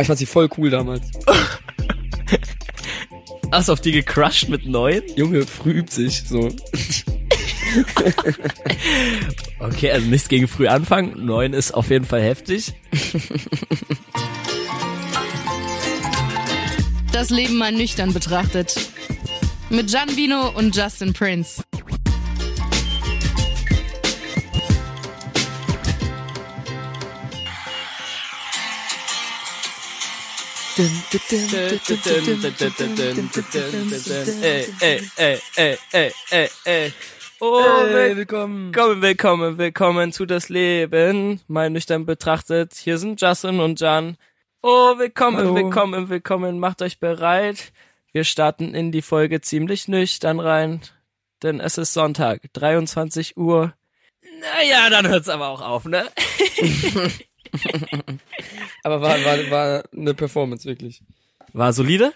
Aber ich fand sie voll cool damals. Hast du auf die gecrushed mit neun? Junge, früh übt sich, so. Okay, also nichts gegen früh anfangen. Neun ist auf jeden Fall heftig. Das Leben mal nüchtern betrachtet. Mit Gian Vino und Justin Prince. Ey, ey, ey, ey, ey, ey, ey. Oh, Hey, willkommen. willkommen, willkommen, willkommen zu das Leben. Mal nüchtern betrachtet. Hier sind Justin und Jan. Oh, willkommen, Hallo. willkommen, willkommen. Macht euch bereit. Wir starten in die Folge ziemlich nüchtern rein, denn es ist Sonntag, 23 Uhr. Naja, dann hört's aber auch auf, ne? Aber war, war, war eine Performance, wirklich. War solide?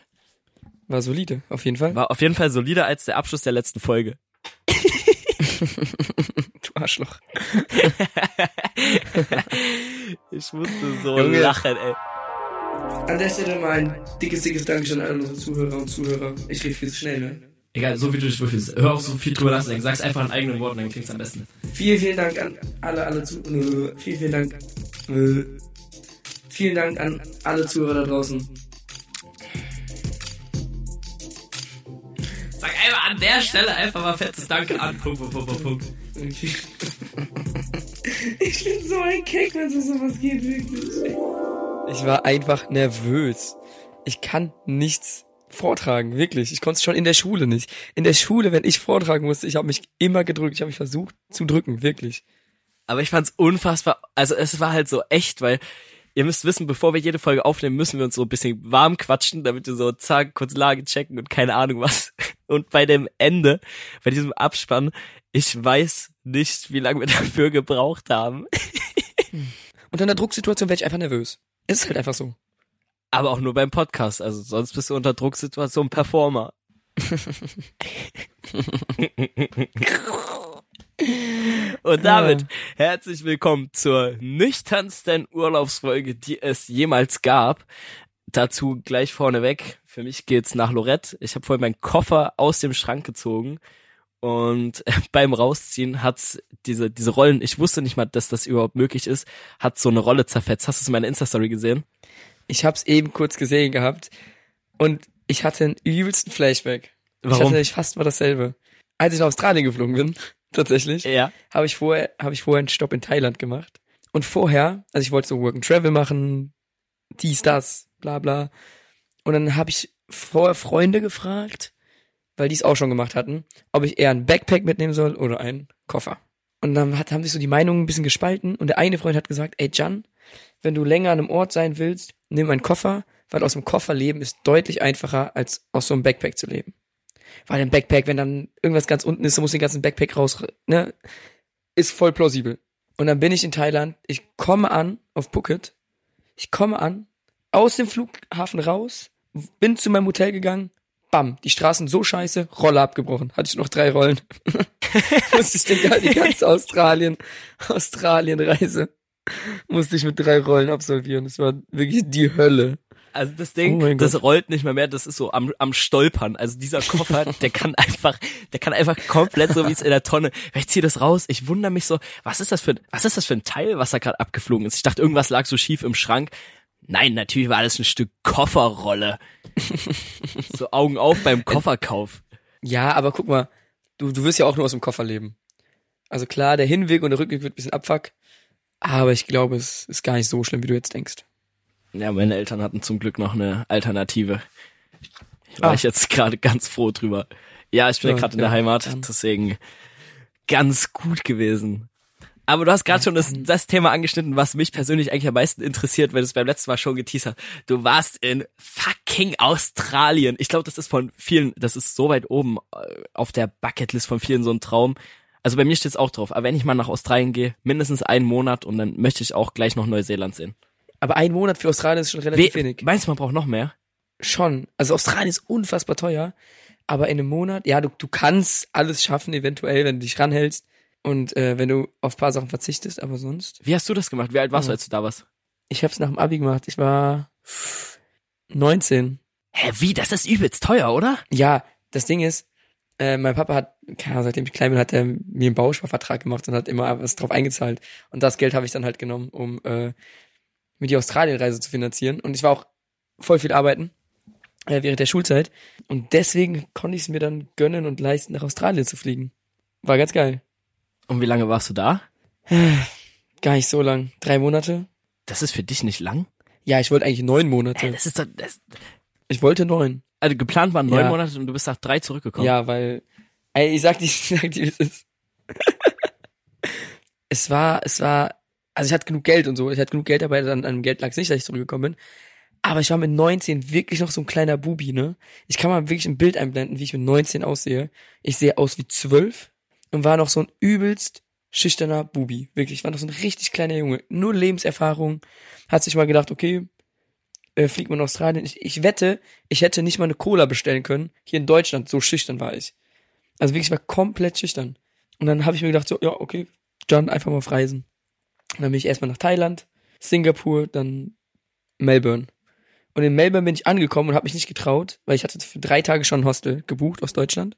War solide, auf jeden Fall. War auf jeden Fall solider als der Abschluss der letzten Folge. Du Arschloch. Ich musste so Junge. lachen, ey. An der Stelle mal ein dickes, dickes Dankeschön an unsere Zuhörer und Zuhörer. Ich rede viel zu schnell, ne? Egal, so wie du dich wohlfühlst. Hör auf so viel drüber nachzudenken. Sag's einfach in eigenen Worten, dann klingt's am besten. Vielen, vielen Dank an alle, alle zu, äh, vielen, vielen Dank, äh, vielen Dank an alle Zuhörer da draußen. Sag einfach an der Stelle einfach mal fettes Danke an. Punkt, Punkt, Punkt, Punkt, Punkt. Ich bin so ein Keck, wenn es um sowas geht, wirklich. Ich war einfach nervös. Ich kann nichts vortragen, wirklich. Ich konnte es schon in der Schule nicht. In der Schule, wenn ich vortragen musste, ich habe mich immer gedrückt. Ich habe mich versucht zu drücken, wirklich. Aber ich fand's unfassbar, also es war halt so echt, weil ihr müsst wissen, bevor wir jede Folge aufnehmen, müssen wir uns so ein bisschen warm quatschen, damit wir so zack, kurz Lage checken und keine Ahnung was. Und bei dem Ende, bei diesem Abspann, ich weiß nicht, wie lange wir dafür gebraucht haben. Und in der Drucksituation werde ich einfach nervös. Es ist halt einfach so. Aber auch nur beim Podcast, also sonst bist du unter Drucksituation Performer. Und damit herzlich willkommen zur nüchternsten Urlaubsfolge, die es jemals gab. Dazu gleich vorneweg. Für mich geht's nach Lorette. Ich habe vorhin meinen Koffer aus dem Schrank gezogen und beim Rausziehen hat's diese diese Rollen. Ich wusste nicht mal, dass das überhaupt möglich ist. Hat so eine Rolle zerfetzt. Hast du es in meiner Insta Story gesehen? Ich hab's eben kurz gesehen gehabt und ich hatte einen übelsten Flashback. Ich Warum? hatte ich fast mal dasselbe. Als ich nach Australien geflogen bin, tatsächlich, Ja. habe ich vorher habe ich vorher einen Stopp in Thailand gemacht. Und vorher, also ich wollte so Work and Travel machen, dies das, bla bla. Und dann habe ich vorher Freunde gefragt, weil die es auch schon gemacht hatten, ob ich eher ein Backpack mitnehmen soll oder einen Koffer. Und dann hat, haben sich so die Meinungen ein bisschen gespalten und der eine Freund hat gesagt, ey Jan, wenn du länger an einem Ort sein willst, nimm einen Koffer, weil aus dem Koffer leben ist deutlich einfacher, als aus so einem Backpack zu leben. Weil im Backpack, wenn dann irgendwas ganz unten ist, du musst den ganzen Backpack raus, ne, ist voll plausibel. Und dann bin ich in Thailand, ich komme an auf Phuket, ich komme an, aus dem Flughafen raus, bin zu meinem Hotel gegangen, bam, die Straßen so scheiße, Rolle abgebrochen, hatte ich noch drei Rollen. musste ich den, die ganze Australien, Australien-Reise, musste ich mit drei Rollen absolvieren. Das war wirklich die Hölle. Also das Ding, Oh das Gott. rollt nicht mehr mehr, das ist so am, am Stolpern. Also dieser Koffer, der kann einfach, der kann einfach komplett so wie es in der Tonne. Ich ziehe das raus, ich wundere mich so, was ist das für, was ist das für ein Teil, was da gerade abgeflogen ist? Ich dachte, irgendwas lag so schief im Schrank. Nein, natürlich war alles ein Stück Kofferrolle. so Augen auf beim Kofferkauf. Ja, aber guck mal, du, du wirst ja auch nur aus dem Koffer leben. Also klar, der Hinweg und der Rückweg wird ein bisschen abfuck, aber ich glaube, es ist gar nicht so schlimm, wie du jetzt denkst. Ja, meine Eltern hatten zum Glück noch eine Alternative. Ich war Ah. ich jetzt gerade ganz froh drüber. Ja, ich bin ja Ja, gerade in der Heimat, dann. deswegen ganz gut gewesen. Aber du hast gerade schon das, das Thema angeschnitten, was mich persönlich eigentlich am meisten interessiert, weil du es beim letzten Mal schon geteasert hast. Du warst in fucking Australien. Ich glaube, das ist von vielen, das ist so weit oben äh, auf der Bucketlist von vielen so ein Traum. Also bei mir steht's auch drauf. Aber wenn ich mal nach Australien gehe, mindestens einen Monat und dann möchte ich auch gleich noch Neuseeland sehen. Aber ein Monat für Australien ist schon relativ We wenig. meinst du, man braucht noch mehr? Schon. Also Australien ist unfassbar teuer, aber in einem Monat, ja, du, du kannst alles schaffen, eventuell, wenn du dich ranhältst und äh, wenn du auf paar Sachen verzichtest, aber sonst. Wie hast du das gemacht? Wie alt warst du, Ja. als du da warst? Ich hab's nach dem Abi gemacht. Ich war 19. Hä, wie? Das ist übelst teuer, oder? Ja, das Ding ist, äh, mein Papa hat, keine Ahnung, seitdem ich klein bin, hat er mir einen Bausparvertrag gemacht und hat immer was drauf eingezahlt. Und das Geld habe ich dann halt genommen, um äh, mir die Australienreise zu finanzieren. Und ich war auch voll viel arbeiten äh, während der Schulzeit. Und deswegen konnte ich es mir dann gönnen und leisten, nach Australien zu fliegen. War ganz geil. Und wie lange warst du da? Gar nicht so lang. Drei Monate? Das ist für dich nicht lang? Ja, ich wollte eigentlich neun Monate. das ist doch, das, Ich wollte neun. also geplant waren neun Ja. Monate und du bist nach drei zurückgekommen. Ja, weil, ey, ich sag dir, ich sag dir, es ist. es war, es war, also ich hatte genug Geld und so, ich hatte genug Geld dann an dem Geld lag es nicht, dass ich zurückgekommen bin. Aber ich war mit 19 wirklich noch so ein kleiner Bubi, ne? Ich kann mal wirklich ein Bild einblenden, wie ich mit 19 aussehe. Ich sehe aus wie 12 und war noch so ein übelst schüchterner Bubi. Wirklich, ich war noch so ein richtig kleiner Junge. Nur Lebenserfahrung. Hat sich mal gedacht, okay, äh, fliegt man nach Australien. Ich, ich wette, ich hätte nicht mal eine Cola bestellen können. Hier in Deutschland, so schüchtern war ich. Also wirklich, ich war komplett schüchtern. Und dann habe ich mir gedacht, so, ja, okay, John, einfach mal auf Reisen. Und dann bin ich erstmal nach Thailand, Singapur, dann Melbourne. Und in Melbourne bin ich angekommen und habe mich nicht getraut, weil ich hatte für drei Tage schon ein Hostel gebucht aus Deutschland.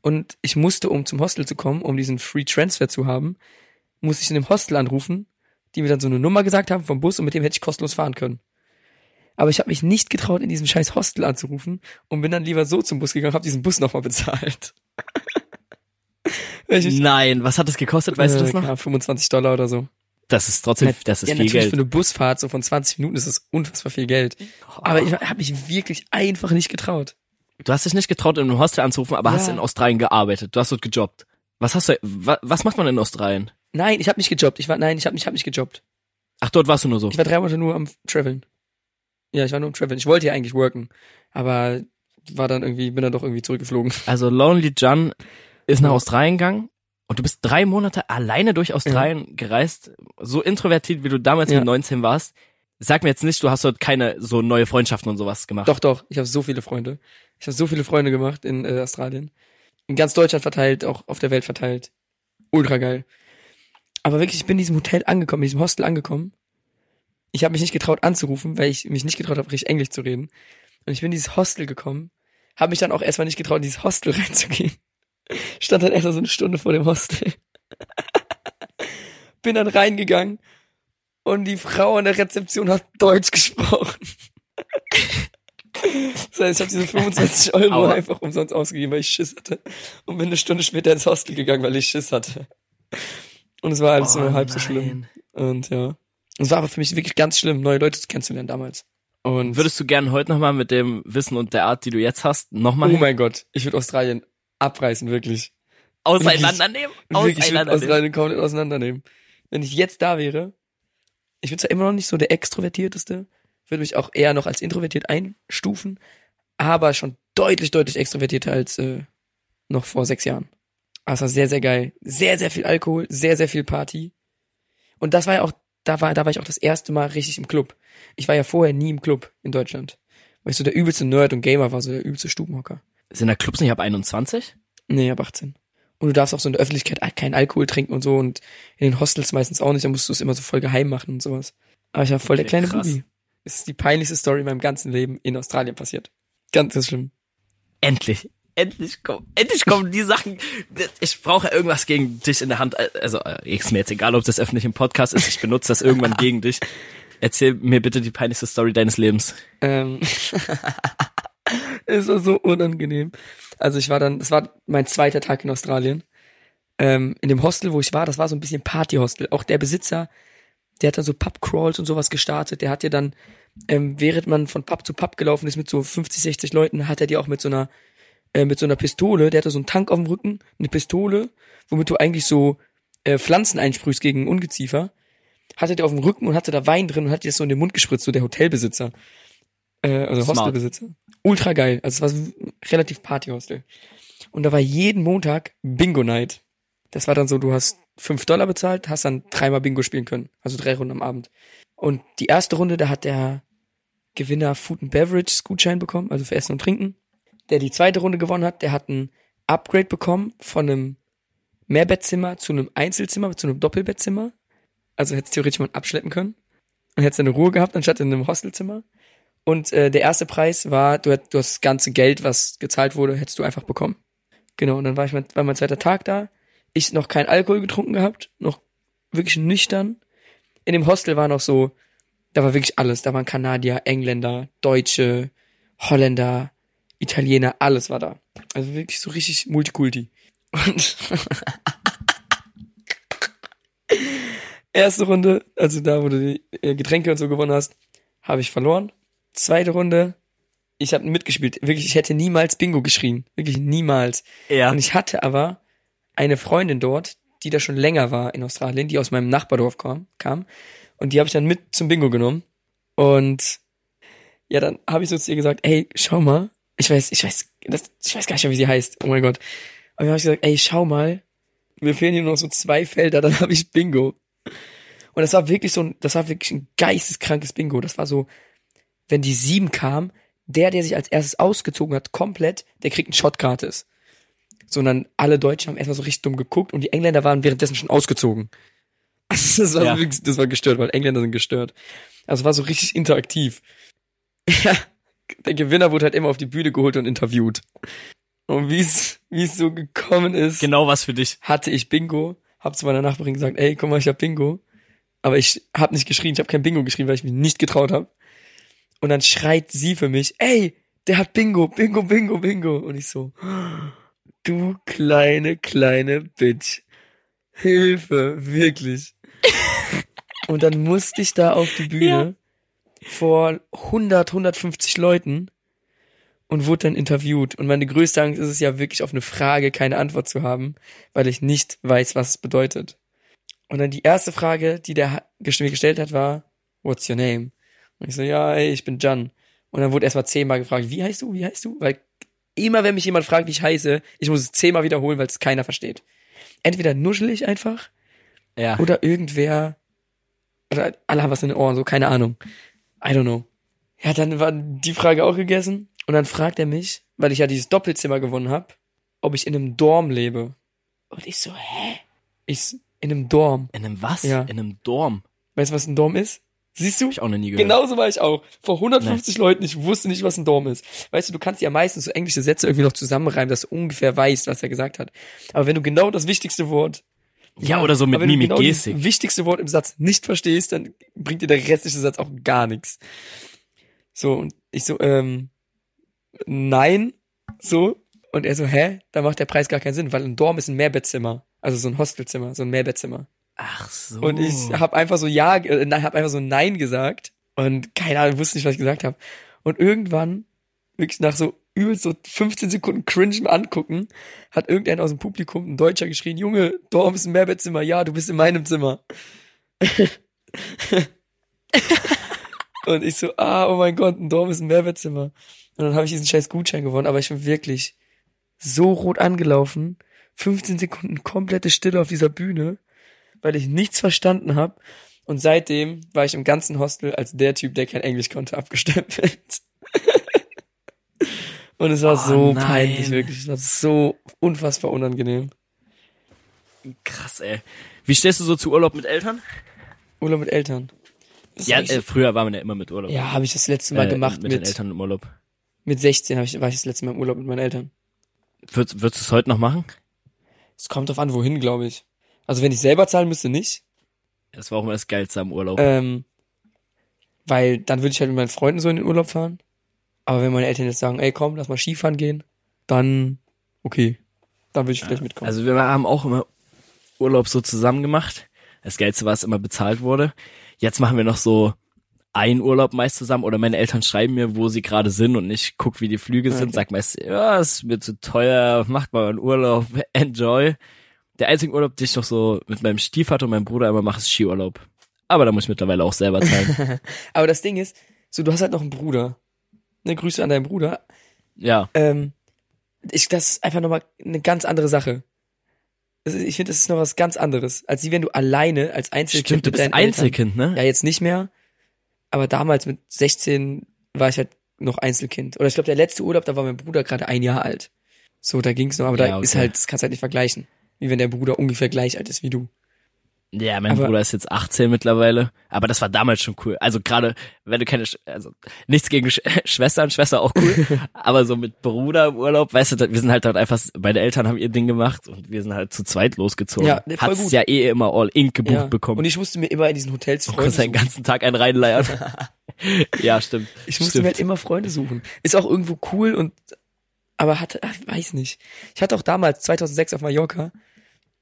Und ich musste, um zum Hostel zu kommen, um diesen Free Transfer zu haben, musste ich in dem Hostel anrufen, die mir dann so eine Nummer gesagt haben vom Bus und mit dem hätte ich kostenlos fahren können. Aber ich habe mich nicht getraut, in diesem scheiß Hostel anzurufen und bin dann lieber so zum Bus gegangen, habe diesen Bus nochmal bezahlt. Nein, was hat das gekostet, weißt du das Äh, noch? keine Ahnung, 25 Dollar oder so. Das ist trotzdem, das ist ja, viel natürlich Geld. für eine Busfahrt so von 20 Minuten ist das unfassbar viel Geld. Aber ich habe mich wirklich einfach nicht getraut. Du hast dich nicht getraut, in einem Hostel anzurufen, aber Ja. hast in Australien gearbeitet. Du hast dort gejobbt. Was hast du, wa, was macht man in Australien? Nein, ich habe nicht gejobbt. Ich war nein, ich habe nicht, hab nicht gejobbt. Ach, dort warst du nur so. Ich war drei Monate nur am Traveln. Ja, ich war nur am Traveln. Ich wollte ja eigentlich worken, aber war dann irgendwie bin dann doch irgendwie zurückgeflogen. Also Lonely John ist nach. Australien gegangen und du bist drei Monate alleine durch Australien gereist, so introvertiert, wie du damals Ja. mit 19 warst. Sag mir jetzt nicht, du hast dort keine so neue Freundschaften und sowas gemacht. Doch, doch. Ich habe so viele Freunde. Ich habe so viele Freunde gemacht in äh, Australien. In ganz Deutschland verteilt, auch auf der Welt verteilt. Ultra geil. Aber wirklich, ich bin in diesem Hotel angekommen, in diesem Hostel angekommen. Ich habe mich nicht getraut anzurufen, weil ich mich nicht getraut habe, richtig Englisch zu reden. Und ich bin in dieses Hostel gekommen, habe mich dann auch erstmal nicht getraut, in dieses Hostel reinzugehen. Stand dann erst so eine Stunde vor dem Hostel. bin dann reingegangen und die Frau an der Rezeption hat Deutsch gesprochen. Das heißt, ich habe diese 25 Euro Aua. einfach umsonst ausgegeben, weil ich Schiss hatte. Und bin eine Stunde später ins Hostel gegangen, weil ich Schiss hatte. Und es war alles Oh nur halb so nein. schlimm. Und ja. Es war aber für mich wirklich ganz schlimm, neue Leute kennenzulernen damals. Und Würdest du gern heute nochmal mit dem Wissen und der Art, die du jetzt hast, nochmal oh mein Gott, ich würde Australien abreißen, wirklich. auseinandernehmen? Wirklich, Auseinandernehmen. Australien komplett auseinandernehmen. Wenn ich jetzt da wäre, ich bin zwar immer noch nicht so der Extrovertierteste, würde mich auch eher noch als introvertiert einstufen, aber schon deutlich, deutlich extrovertierter als äh, noch vor sechs Jahren. Aber es war sehr, sehr geil. Sehr, sehr viel Alkohol, sehr, sehr viel Party. Und das war ja auch, da war, da war ich auch das erste Mal richtig im Club. Ich war ja vorher nie im Club in Deutschland. Weil ich so der übelste Nerd und Gamer war, so der übelste Stubenhocker. Sind da Clubs nicht ab 21? Nee, ab 18. Und du darfst auch so in der Öffentlichkeit keinen Alkohol trinken und so und in den Hostels meistens auch nicht, da musst du es immer so voll geheim machen und sowas. Aber ich war voll der Okay, kleine krass. Bubi. Es ist die peinlichste Story in meinem ganzen Leben in Australien passiert. Ganz, ganz schlimm. Endlich. Endlich kommen, endlich kommen die Sachen. Ich brauche irgendwas gegen dich in der Hand. Also, äh, ist mir jetzt egal, ob das öffentlich im Podcast ist. Ich benutze das irgendwann gegen dich. Erzähl mir bitte die peinlichste Story deines Lebens. Ähm, es war so unangenehm. Also ich war dann, das war mein zweiter Tag in Australien. Ähm, in dem Hostel, wo ich war, das war so ein bisschen Partyhostel. Auch der Besitzer, der hat dann so Pubcrawls und sowas gestartet. Der hat dir dann, ähm, während man von Pub zu Pub gelaufen ist mit so 50, 60 Leuten, hat er dir auch mit so einer, äh, mit so einer Pistole, der hatte so einen Tank auf dem Rücken, eine Pistole, womit du eigentlich so äh, Pflanzen einsprühst gegen Ungeziefer. Hatte der auf dem Rücken und hatte da Wein drin und hat dir das so in den Mund gespritzt, so der Hotelbesitzer. Äh, also Smart. Hostelbesitzer. Ultra geil. Also es war relativ Partyhostel. Und da war jeden Montag Bingo Night. Das war dann so, du hast fünf Dollar bezahlt, hast dann dreimal Bingo spielen können. Also drei Runden am Abend. Und die erste Runde, da hat der Gewinner Food and Beverage Gutschein bekommen, also für Essen und Trinken. Der die zweite Runde gewonnen hat, der hat ein Upgrade bekommen von einem Mehrbettzimmer zu einem Einzelzimmer, zu einem Doppelbettzimmer. Also hättest theoretisch mal abschleppen können. Und hättest eine Ruhe gehabt, anstatt in einem Hostelzimmer. Und äh, der erste Preis war, du, du hast das ganze Geld, was gezahlt wurde, hättest du einfach bekommen. Genau, und dann war ich mein, war mein zweiter Tag da. Ich noch kein Alkohol getrunken gehabt, noch wirklich nüchtern. In dem Hostel war noch so, da war wirklich alles. Da waren Kanadier, Engländer, Deutsche, Holländer, Italiener, alles war da. Also wirklich so richtig Multikulti. Und erste Runde, also da, wo du die äh, Getränke und so gewonnen hast, habe ich verloren. Zweite Runde, ich habe mitgespielt. Wirklich, ich hätte niemals Bingo geschrien. Wirklich niemals. Ja. Und ich hatte aber eine Freundin dort, die da schon länger war in Australien, die aus meinem Nachbardorf kam. kam und die habe ich dann mit zum Bingo genommen. Und ja, dann habe ich so zu ihr gesagt, ey, schau mal. Ich weiß, ich weiß, das, ich weiß gar nicht mehr, wie sie heißt. Oh mein Gott. Aber dann habe ich gesagt, ey, schau mal. Mir fehlen hier nur noch so zwei Felder, dann habe ich Bingo. Und das war wirklich so ein, das war wirklich ein geisteskrankes Bingo. Das war so, wenn die sieben kam, der, der sich als erstes ausgezogen hat, komplett, der kriegt einen Shot gratis. Sondern alle Deutschen haben erstmal so richtig dumm geguckt und die Engländer waren währenddessen schon ausgezogen. Das war Ja. so das war gestört, weil Engländer sind gestört. Also es war so richtig interaktiv. Ja, der Gewinner wurde halt immer auf die Bühne geholt und interviewt. Und wie es, wie es so gekommen ist, Genau was für dich. hatte ich Bingo, hab zu meiner Nachbarin gesagt, ey, guck mal, ich hab Bingo. Aber ich hab nicht geschrien, ich hab kein Bingo geschrien, weil ich mich nicht getraut hab. Und dann schreit sie für mich, ey, der hat Bingo, Bingo, Bingo, Bingo. Und ich so, du kleine, kleine Bitch. Hilfe, wirklich. Und dann musste ich da auf die Bühne vor 100, 150 Leuten und wurde dann interviewt. Und meine größte Angst ist es ja wirklich auf eine Frage keine Antwort zu haben, weil ich nicht weiß, was es bedeutet. Und dann die erste Frage, die der mir gestellt hat, war, what's your name? Und ich so, ja, ey, ich bin Jan. Und dann wurde erstmal zehnmal gefragt, wie heißt du, wie heißt du? Weil immer, wenn mich jemand fragt, wie ich heiße, ich muss es zehnmal wiederholen, weil es keiner versteht. Entweder nuschel ich einfach Ja. oder irgendwer, oder alle haben was in den Ohren, so, keine Ahnung. I don't know. Ja, dann war die Frage auch gegessen. Und dann fragt er mich, weil ich ja dieses Doppelzimmer gewonnen habe, ob ich in einem Dorm lebe. Und ich so, hä? Ich, in einem Dorm. In einem was? Ja. In einem Dorm. Weißt du, was ein Dorm ist? Siehst du? Hab ich auch noch nie gehört. Genauso war ich auch. Vor 150 Leuten, ich wusste nicht, was ein Dorm ist. Weißt du, du kannst ja meistens so englische Sätze irgendwie noch zusammenreimen, dass du ungefähr weißt, was er gesagt hat. Aber wenn du genau das wichtigste Wort Ja, oder so mit Mimik, genau Gestik. das wichtigste Wort im Satz nicht verstehst, dann bringt dir der restliche Satz auch gar nichts. So, und ich so, ähm, nein, so. Und er so, hä? Da macht der Preis gar keinen Sinn, weil ein Dorm ist ein Mehrbettzimmer. Also so ein Hostelzimmer, so ein Mehrbettzimmer. Ach so. Und ich habe einfach so ja, äh, nein, habe einfach so nein gesagt und keine Ahnung, wusste nicht, was ich gesagt habe. Und irgendwann, wirklich nach so übelst so 15 Sekunden cringe angucken, hat irgendeiner aus dem Publikum, ein Deutscher, geschrien, Junge, Dorm ist ein Mehrbettzimmer, ja, du bist in meinem Zimmer. und ich so, ah, oh mein Gott, ein Dorm ist ein Mehrbettzimmer. Und dann habe ich diesen scheiß Gutschein gewonnen, aber ich bin wirklich so rot angelaufen, 15 Sekunden komplette Stille auf dieser Bühne weil ich nichts verstanden habe. Und seitdem war ich im ganzen Hostel als der Typ, der kein Englisch konnte, abgestempelt. Und es war Oh so nein. peinlich, wirklich. Es war so unfassbar unangenehm. Krass, ey. Wie stehst du so zu Urlaub mit Eltern? Urlaub mit Eltern. Das Ja, äh, früher war man ja immer mit Urlaub. ja habe ich das letzte Mal Äh, gemacht mit, mit, den Eltern im Urlaub. mit 16 hab ich, war ich das letzte Mal im Urlaub mit meinen Eltern. Würdest, würdest du es heute noch machen? Es kommt drauf an, wohin, glaube ich. Also wenn ich selber zahlen müsste, nicht. Das war auch immer das Geilste am Urlaub. Ähm, weil dann würde ich halt mit meinen Freunden so in den Urlaub fahren. Aber wenn meine Eltern jetzt sagen, ey komm, lass mal Skifahren gehen, dann okay. Dann würde ich vielleicht mitkommen. Also wir haben auch immer Urlaub so zusammen gemacht. Das Geilste war, es immer bezahlt wurde. Jetzt machen wir noch so einen Urlaub meist zusammen oder meine Eltern schreiben mir, wo sie gerade sind und ich guck, wie die Flüge sind, Okay. sag meist, ja, es ist mir zu teuer, macht mal einen Urlaub, enjoy. Der einzige Urlaub, den ich noch so mit meinem Stiefvater und meinem Bruder immer mache, ist Skiurlaub. Aber da muss ich mittlerweile auch selber zahlen. Aber das Ding ist, so du hast halt noch einen Bruder. Ne, Grüße an deinen Bruder. ja. Ähm, ich, das ist einfach nochmal eine ganz andere Sache. Ist, ich finde, das ist noch was ganz anderes, als wie wenn du alleine als Einzelkind Stimmt, du bist deinen Eltern- Einzelkind, ne? Ja, jetzt nicht mehr. Aber damals mit 16 war ich halt noch Einzelkind. Oder ich glaube, der letzte Urlaub, da war mein Bruder gerade ein Jahr alt. So, da ging's noch, aber Ja, da ist okay. halt, das kannst du halt nicht vergleichen. Wie wenn der Bruder ungefähr gleich alt ist wie du. Ja, mein Aber- Bruder ist jetzt 18 mittlerweile, aber das war damals schon cool. Also gerade, wenn du keine, Sch also nichts gegen Sch Schwestern, Schwester auch cool, aber so mit Bruder im Urlaub, weißt du, wir sind halt dort einfach, meine Eltern haben ihr Ding gemacht und wir sind halt zu zweit losgezogen. Ja, voll Hat's gut. ja eh immer all in gebucht Ja. bekommen. Und ich musste mir immer in diesen Hotels Du Freunde konntest den ganzen Tag einen reinleiern. ja, stimmt. Ich musste stimmt. mir halt immer Freunde suchen. Ist auch irgendwo cool und, aber hatte, ach, weiß nicht. Ich hatte auch damals, 2006 auf Mallorca,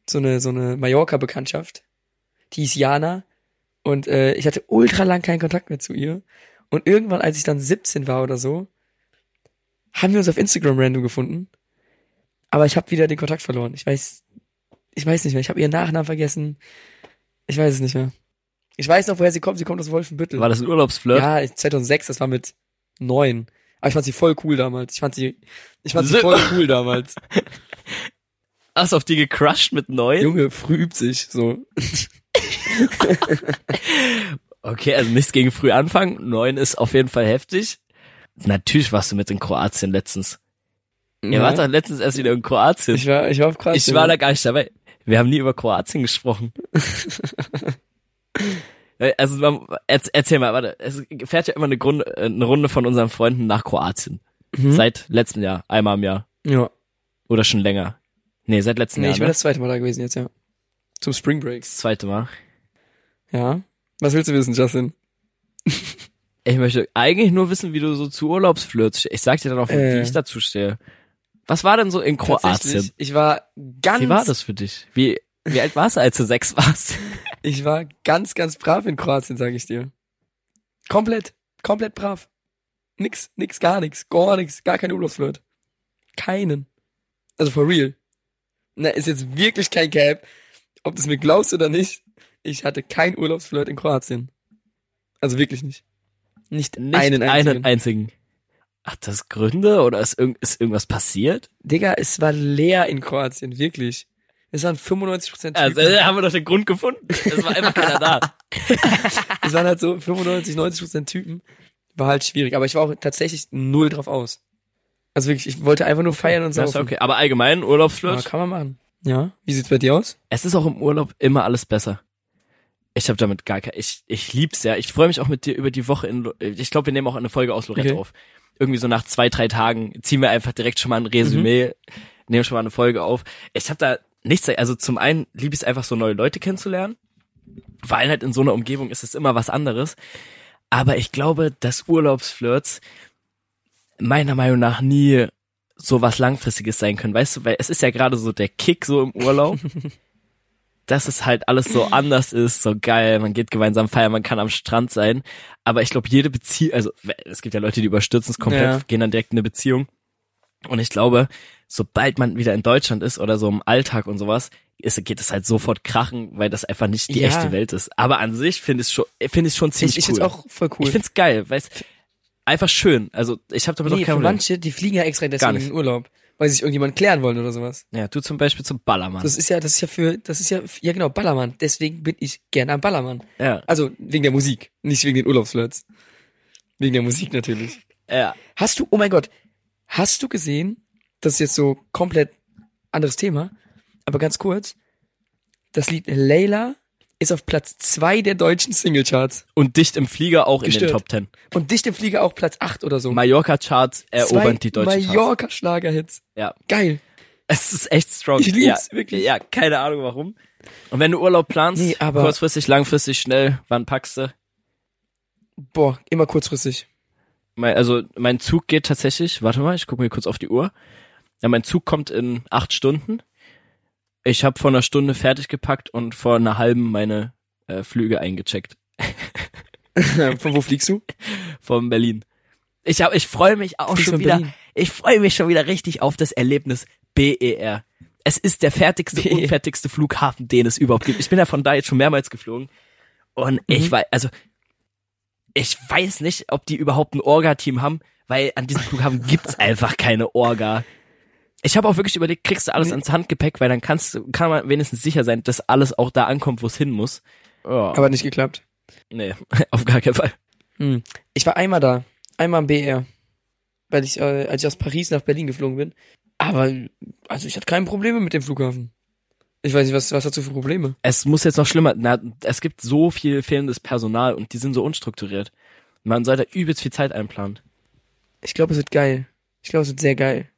so eine, so eine Mallorca-Bekanntschaft. Die hieß Jana. Und, äh, ich hatte ultra lang keinen Kontakt mehr zu ihr. Und irgendwann, als ich dann 17 war oder so, haben wir uns auf Instagram random gefunden. Aber ich habe wieder den Kontakt verloren. Ich weiß, ich weiß nicht mehr. Ich habe ihren Nachnamen vergessen. Ich weiß es nicht mehr. Ich weiß noch, woher sie kommt. Sie kommt aus Wolfenbüttel. War das ein Urlaubsflirt? Ja, 2006, das war mit neun. Aber ich fand sie voll cool damals. Ich fand sie, ich fand sie voll cool damals. Hast du auf die gecrushed mit neun? Junge, früh übt sich, so. Okay, also nichts gegen früh anfangen. Neun ist auf jeden Fall heftig. Natürlich warst du mit in Kroatien letztens. Ihr wart doch letztens erst wieder in Kroatien. ich war, ich war auf Kroatien. Ich war da gar nicht dabei. Wir haben nie über Kroatien gesprochen. also man, erz- erzähl mal, warte, es fährt ja immer eine, Grund, äh, eine Runde von unseren Freunden nach Kroatien. Mhm. Seit letztem Jahr, einmal im Jahr. Ja. Oder schon länger. Nee, seit letztem Nee, Jahr. ich bin Ne? das zweite Mal da gewesen jetzt, ja. Zum Spring Break. Das zweite Mal. Ja. Was willst du wissen, Justin? Ich möchte eigentlich nur wissen, wie du so zu Urlaubsflirts stehst. Ich sag dir dann auch, Äh. wie ich dazu stehe. Was war denn so in Kroatien? Ich war ganz, Wie war das für dich? Wie, wie alt warst du, als du sechs warst? ich war ganz, ganz brav in Kroatien, sag ich dir. Komplett, komplett brav. Nix, nix, gar nix, gar nix, gar kein Urlaubsflirt. Keinen. Also for real. Na, ist jetzt wirklich kein Cap. Ob du es mir glaubst oder nicht, ich hatte kein Urlaubsflirt in Kroatien. Also wirklich nicht. Nicht, Nicht einen einzigen. einen einzigen. Hat das Gründe oder ist, irgend, ist irgendwas passiert? Digga, es war leer in Kroatien, wirklich. Es waren 95% Typen. Also haben wir doch den Grund gefunden. Es war einfach keiner da. es waren halt so 95, 90% Typen. War halt schwierig, aber ich war auch tatsächlich null drauf aus. Also wirklich, ich wollte einfach nur feiern und saufen. okay. Aber allgemein Ja, Urlaubsflirt. kann man machen. Ja. Wie sieht's bei dir aus? Es ist auch im Urlaub immer alles besser. Ich habe damit gar kein, ich, ich lieb's ja. Ich freue mich auch mit dir über die Woche in, ich glaube, wir nehmen auch eine Folge aus Lorette Okay. auf. Irgendwie so nach zwei, drei Tagen ziehen wir einfach direkt schon mal ein Resümee, Mhm. nehmen schon mal eine Folge auf. Ich habe da nichts, also zum einen liebe ich es einfach so neue Leute kennenzulernen, weil halt in so einer Umgebung ist es immer was anderes. Aber ich glaube, dass Urlaubsflirts meiner Meinung nach nie so was Langfristiges sein können, weißt du, weil es ist ja gerade so der Kick so im Urlaub, dass es halt alles so anders ist, so geil, man geht gemeinsam feiern, man kann am Strand sein, aber ich glaube, jede Beziehung, also es gibt ja Leute, die überstürzen es komplett, Ja. gehen dann direkt in eine Beziehung und ich glaube, sobald man wieder in Deutschland ist oder so im Alltag und sowas, ist, geht es halt sofort krachen, weil das einfach nicht die Ja. echte Welt ist. Aber an sich finde ich schon, finde ich schon ziemlich ich ich cool. find's auch voll cool. Ich find's geil, weil es einfach schön. Also ich habe damit nee, auch kein Problem. manche, die fliegen ja extra deswegen in den Urlaub, weil sie sich irgendjemand klären wollen oder sowas. Ja, du zum Beispiel zum Ballermann. Das ist ja, das ist ja für, das ist ja, ja genau, Ballermann. Deswegen bin ich gerne am Ballermann. ja, Also wegen der Musik, nicht wegen den Urlaubsflirts. Wegen der Musik natürlich. ja. Hast du, oh mein Gott, hast du gesehen, das ist jetzt so komplett anderes Thema, aber ganz kurz, das Lied Layla ist auf Platz zwei der deutschen Singlecharts Und dicht im Flieger auch in Gestört. den Top Ten. und dicht im Flieger auch Platz acht oder so. Mallorca-Charts erobern Zwei die deutschen Charts. Mallorca-Schlagerhits. Ja. Geil. Es ist echt strong. Ich lieb's, ja, wirklich. Ja, keine Ahnung warum. Und wenn du Urlaub planst, Nee, aber- kurzfristig, langfristig, schnell, wann packst du? Boah, immer kurzfristig. Mein, also mein Zug geht tatsächlich, warte mal, ich gucke mir kurz auf die Uhr. Ja, mein Zug kommt in acht Stunden. Ich habe vor einer Stunde fertig gepackt und vor einer halben meine äh, Flüge eingecheckt. Von wo fliegst du? von Berlin. Ich hab, ich freue mich auch Fliegst schon wieder. Berlin? Ich freue mich schon wieder richtig auf das Erlebnis BER. Es ist der fertigste, BER. unfertigste Flughafen, den es überhaupt gibt. Ich bin ja von da jetzt schon mehrmals geflogen. Und ich Mhm. weiß, also, ich weiß nicht, ob die überhaupt ein Orga-Team haben, weil an diesem Flughafen gibt's einfach keine Orga. Ich habe auch wirklich überlegt, kriegst du alles Nee. ans Handgepäck, weil dann kannst kann man wenigstens sicher sein, dass alles auch da ankommt, wo es hin muss. Ja. Aber hat nicht geklappt. nee, auf gar keinen Fall. Hm. Ich war einmal da. Einmal am BR. Weil ich, äh, als ich aus Paris nach Berlin geflogen bin. Aber, also ich hatte keine Probleme mit dem Flughafen. Ich weiß nicht, was, was hast du für Probleme? Es muss jetzt noch schlimmer. Na, es gibt so viel fehlendes Personal und die sind so unstrukturiert. Man sollte übelst viel Zeit einplanen. Ich glaube, es wird geil. Ich glaube, es wird sehr geil.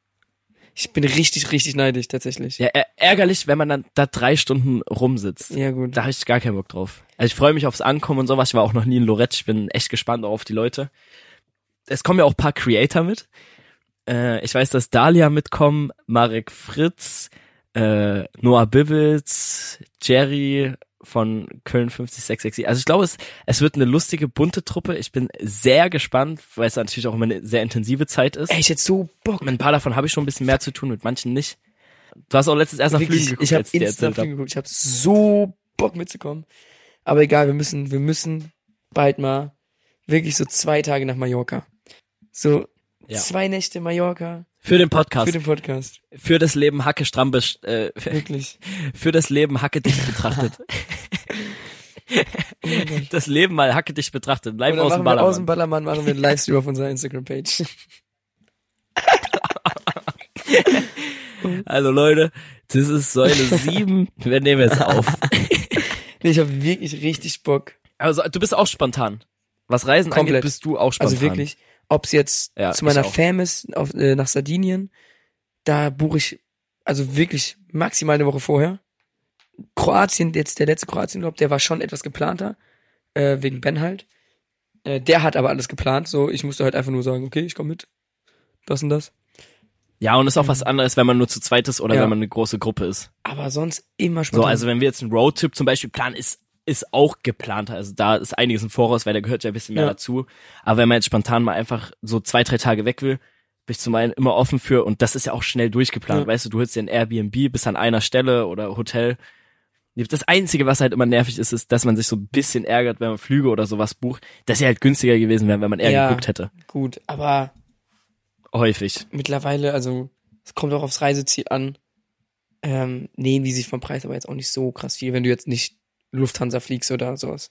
Ich bin richtig, richtig neidisch, tatsächlich. Ja, ärgerlich, wenn man dann da drei Stunden rumsitzt. Ja, gut. Da habe ich gar keinen Bock drauf. Also ich freue mich aufs Ankommen und sowas. Ich war auch noch nie in Lorette. Ich bin echt gespannt auf die Leute. Es kommen ja auch ein paar Creator mit. Äh, ich weiß, dass Dalia mitkommen, Marek Fritz, äh, Noah Bibbles, Jerry von Köln 50666. Also ich glaube, es, es wird eine lustige, bunte Truppe. Ich bin sehr gespannt, weil es natürlich auch immer eine sehr intensive Zeit ist. Ey, ich hätte so Bock. Mit ein paar davon habe ich schon ein bisschen mehr zu tun, mit manchen nicht. Du hast auch letztens erst nach Flügen geguckt, ich habe als ich dir Insta erzählt hab. Flüge geguckt. Ich habe so Bock mitzukommen. Aber egal, wir müssen, wir müssen bald mal wirklich so zwei Tage nach Mallorca. So Ja. zwei Nächte Mallorca Für den Podcast. für den Podcast. für das Leben Hacke stramm bes- äh, Wirklich. für das Leben Hacke dich betrachtet. das Leben mal Hacke dich betrachtet. Live dann aus dem wir aus dem Ballermann. Ballermann machen wir einen Livestream auf unserer Instagram-Page. Also Leute, das ist Säule 7. Wir nehmen jetzt auf. Nee, ich habe wirklich richtig Bock. Also du bist auch spontan. Was Reisen Komplett. angeht, bist du auch spontan. Also wirklich, ob's jetzt Ja, zu meiner. Fam ist, auf, äh, nach Sardinien, da buche ich also wirklich maximal eine Woche vorher. Kroatien, jetzt der letzte Kroatien-Urlaub, der war schon etwas geplanter, äh, wegen Ben halt. Äh, der hat aber alles geplant, so ich musste halt einfach nur sagen, okay, ich komme mit. Das und das. Ja, und ist auch was anderes, wenn man nur zu zweit ist oder Ja. wenn man eine große Gruppe ist. Aber sonst immer So, spontan. also wenn wir jetzt einen Roadtrip zum Beispiel planen, ist ist auch geplanter. Also da ist einiges im Voraus, weil da gehört ja ein bisschen mehr Ja. dazu. Aber wenn man jetzt spontan mal einfach so zwei, drei Tage weg will, bin ich zum einen immer offen für und das ist ja auch schnell durchgeplant. Ja. Weißt du, du holst dir ein Airbnb, bist an einer Stelle oder Hotel. Das Einzige, was halt immer nervig ist, ist, dass man sich so ein bisschen ärgert, wenn man Flüge oder sowas bucht, dass sie halt günstiger gewesen wären, wenn man eher Ja. geguckt hätte. Gut, aber Häufig. mittlerweile, also es kommt auch aufs Reiseziel an, ähm, nehmen die sich vom Preis aber jetzt auch nicht so krass viel, wenn du jetzt nicht Lufthansa fliegst oder sowas.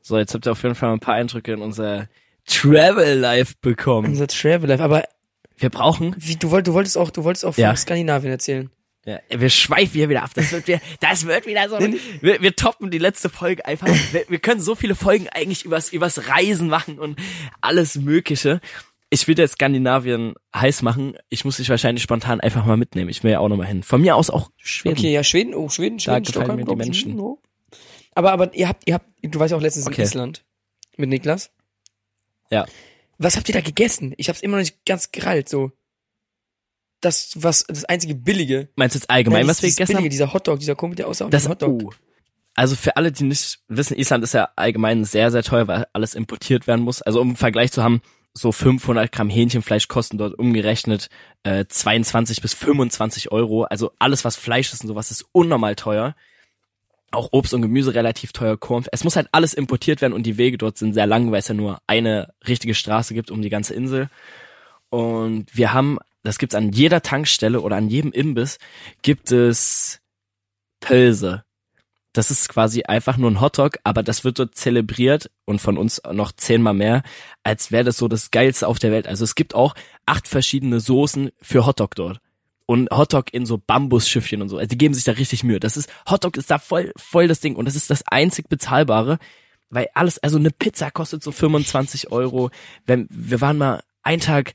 So, jetzt habt ihr auf jeden Fall ein paar Eindrücke in unser Travel Life bekommen. Unser Travel Life, aber Wir brauchen wie, du, wollt, du wolltest auch, du wolltest auch von Ja. Skandinavien erzählen. Ja, wir schweifen hier wieder ab. Das wird wieder, das wird wieder so. Wir, wir toppen die letzte Folge einfach. Wir, wir können so viele Folgen eigentlich übers, übers Reisen machen und alles Mögliche. Ich will jetzt Skandinavien heiß machen. Ich muss dich wahrscheinlich spontan einfach mal mitnehmen. Ich will ja auch nochmal hin. Von mir aus auch Schweden. Okay, ja, Schweden, oh, Schweden, Schweden, gefallen Stockholm, mir die ich, Menschen. oh. Aber, aber ihr habt, ihr habt, du warst ja auch letztens Okay. in Island mit Niklas. Ja. Was habt ihr da gegessen? Ich hab's immer noch nicht ganz gerallt, so. Das, was, das einzige billige. Meinst du jetzt allgemein, Nein, was wir gegessen billige, haben? dieser Hotdog, dieser komische, der aussah Das, Hotdog. oh. Also für alle, die nicht wissen, Island ist ja allgemein sehr, sehr teuer, weil alles importiert werden muss. Also um einen Vergleich zu haben, so 500 Gramm Hähnchenfleisch kosten dort umgerechnet äh, 22 bis 25 Euro. Also alles, was Fleisch ist und sowas, ist unnormal teuer. Auch Obst und Gemüse relativ teuer. Korn. Es muss halt alles importiert werden und die Wege dort sind sehr lang, weil es ja nur eine richtige Straße gibt um die ganze Insel. Und wir haben, das gibt's an jeder Tankstelle oder an jedem Imbiss, gibt es Pölse. Das ist quasi einfach nur ein Hotdog, aber das wird dort zelebriert und von uns noch zehnmal mehr, als wäre das so das Geilste auf der Welt. Also es gibt auch acht verschiedene Soßen für Hotdog dort. Und Hotdog in so Bambusschiffchen und so. Also die geben sich da richtig Mühe. Das ist, Hotdog ist da voll, voll das Ding. Und das ist das einzig bezahlbare, weil alles, also eine Pizza kostet so 25 Euro. Wenn, wir waren mal einen Tag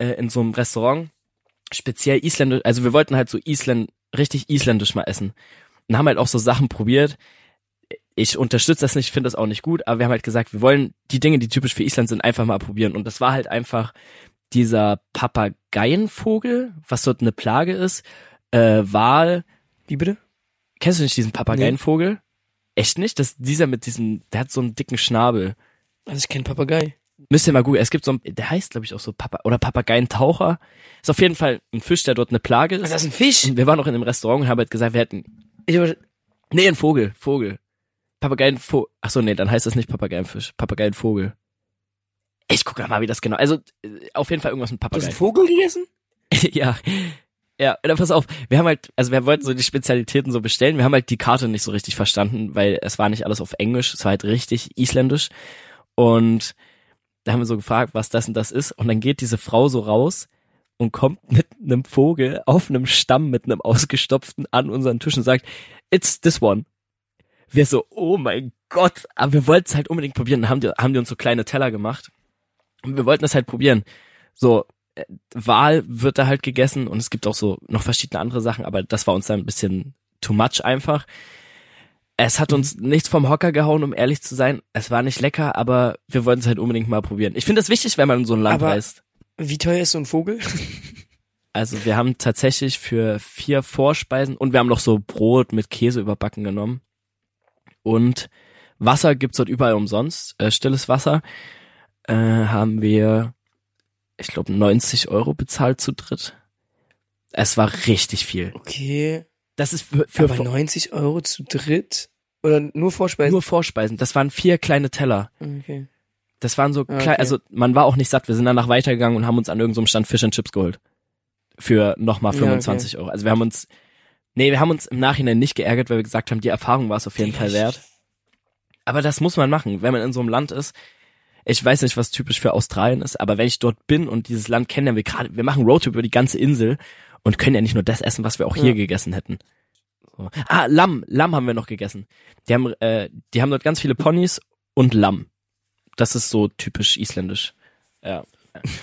äh, in so einem Restaurant, speziell isländisch, also wir wollten halt so Island, richtig isländisch mal essen und haben halt auch so Sachen probiert. Ich unterstütze das nicht, finde das auch nicht gut, aber wir haben halt gesagt, wir wollen die Dinge, die typisch für Island sind, einfach mal probieren. Und das war halt einfach dieser Papageienvogel, was dort eine Plage ist, äh, Wal. Wie bitte? Kennst du nicht diesen Papageienvogel? Echt nicht? Das dieser mit diesem, der hat so einen dicken Schnabel. Also ich kenne Papagei. Müsst ihr mal googeln. Es gibt so ein, der heißt glaube ich auch so Papa oder Papageientaucher. Ist auf jeden Fall ein Fisch, der dort eine Plage Also ist. das ist ein Fisch. Und wir waren noch in einem Restaurant und haben halt gesagt, wir hätten Ich, hab- Nee, ein Vogel, Vogel. Papageienvogel. Ach so, nee, dann heißt das nicht Papageienfisch, Papageienvogel. Ich gucke mal, wie das genau. Also äh, auf jeden Fall irgendwas mit du hast Papageien. einen Vogel gegessen? ja. Ja, dann pass auf, wir haben halt, also wir wollten so die Spezialitäten so bestellen, wir haben halt die Karte nicht so richtig verstanden, weil es war nicht alles auf Englisch, es war halt richtig isländisch. Und da haben wir so gefragt, was das und das ist. Und dann geht diese Frau so raus und kommt mit einem Vogel auf einem Stamm mit einem ausgestopften an unseren Tisch und sagt, it's this one. Wir so, oh mein Gott, aber wir wollten es halt unbedingt probieren. Dann haben die, haben die uns so kleine Teller gemacht. Und wir wollten das halt probieren. So, äh, Wal wird da halt gegessen und es gibt auch so noch verschiedene andere Sachen, aber das war uns dann ein bisschen too much einfach. Es hat uns nichts vom Hocker gehauen, um ehrlich zu sein. Es war nicht lecker, aber wir wollten es halt unbedingt mal probieren. Ich finde das wichtig, wenn man in so ein Land Aber- reist. Wie teuer ist so ein Vogel? Also wir haben tatsächlich für vier Vorspeisen und wir haben noch so Brot mit Käse überbacken genommen. Und Wasser gibt's dort überall umsonst, äh, stilles Wasser. Äh, haben wir, ich glaube, 90 Euro bezahlt zu dritt. Es war richtig viel. Okay. Das ist für, für aber 90 Euro zu dritt? Oder nur Vorspeisen? nur Vorspeisen. Das waren vier kleine Teller. Okay. Das waren so Ah, klein, okay. also man war auch nicht satt. Wir sind danach weitergegangen und haben uns an irgendeinem Stand Fish and Chips geholt. Für nochmal Ja, 25 Euro. Also wir haben uns, nee, wir haben uns im Nachhinein nicht geärgert, weil wir gesagt haben, die Erfahrung war es auf jeden Fall wert. Aber das muss man machen, wenn man in so einem Land ist. Ich weiß nicht, was typisch für Australien ist, aber wenn ich dort bin und dieses Land kenne, wir gerade, wir machen Roadtrip über die ganze Insel und können ja nicht nur das essen, was wir auch hier Ja. gegessen hätten. So. Ah, Lamm, Lamm haben wir noch gegessen. Die haben, äh, die haben dort ganz viele Ponys und Lamm. Das ist so typisch isländisch. Ja.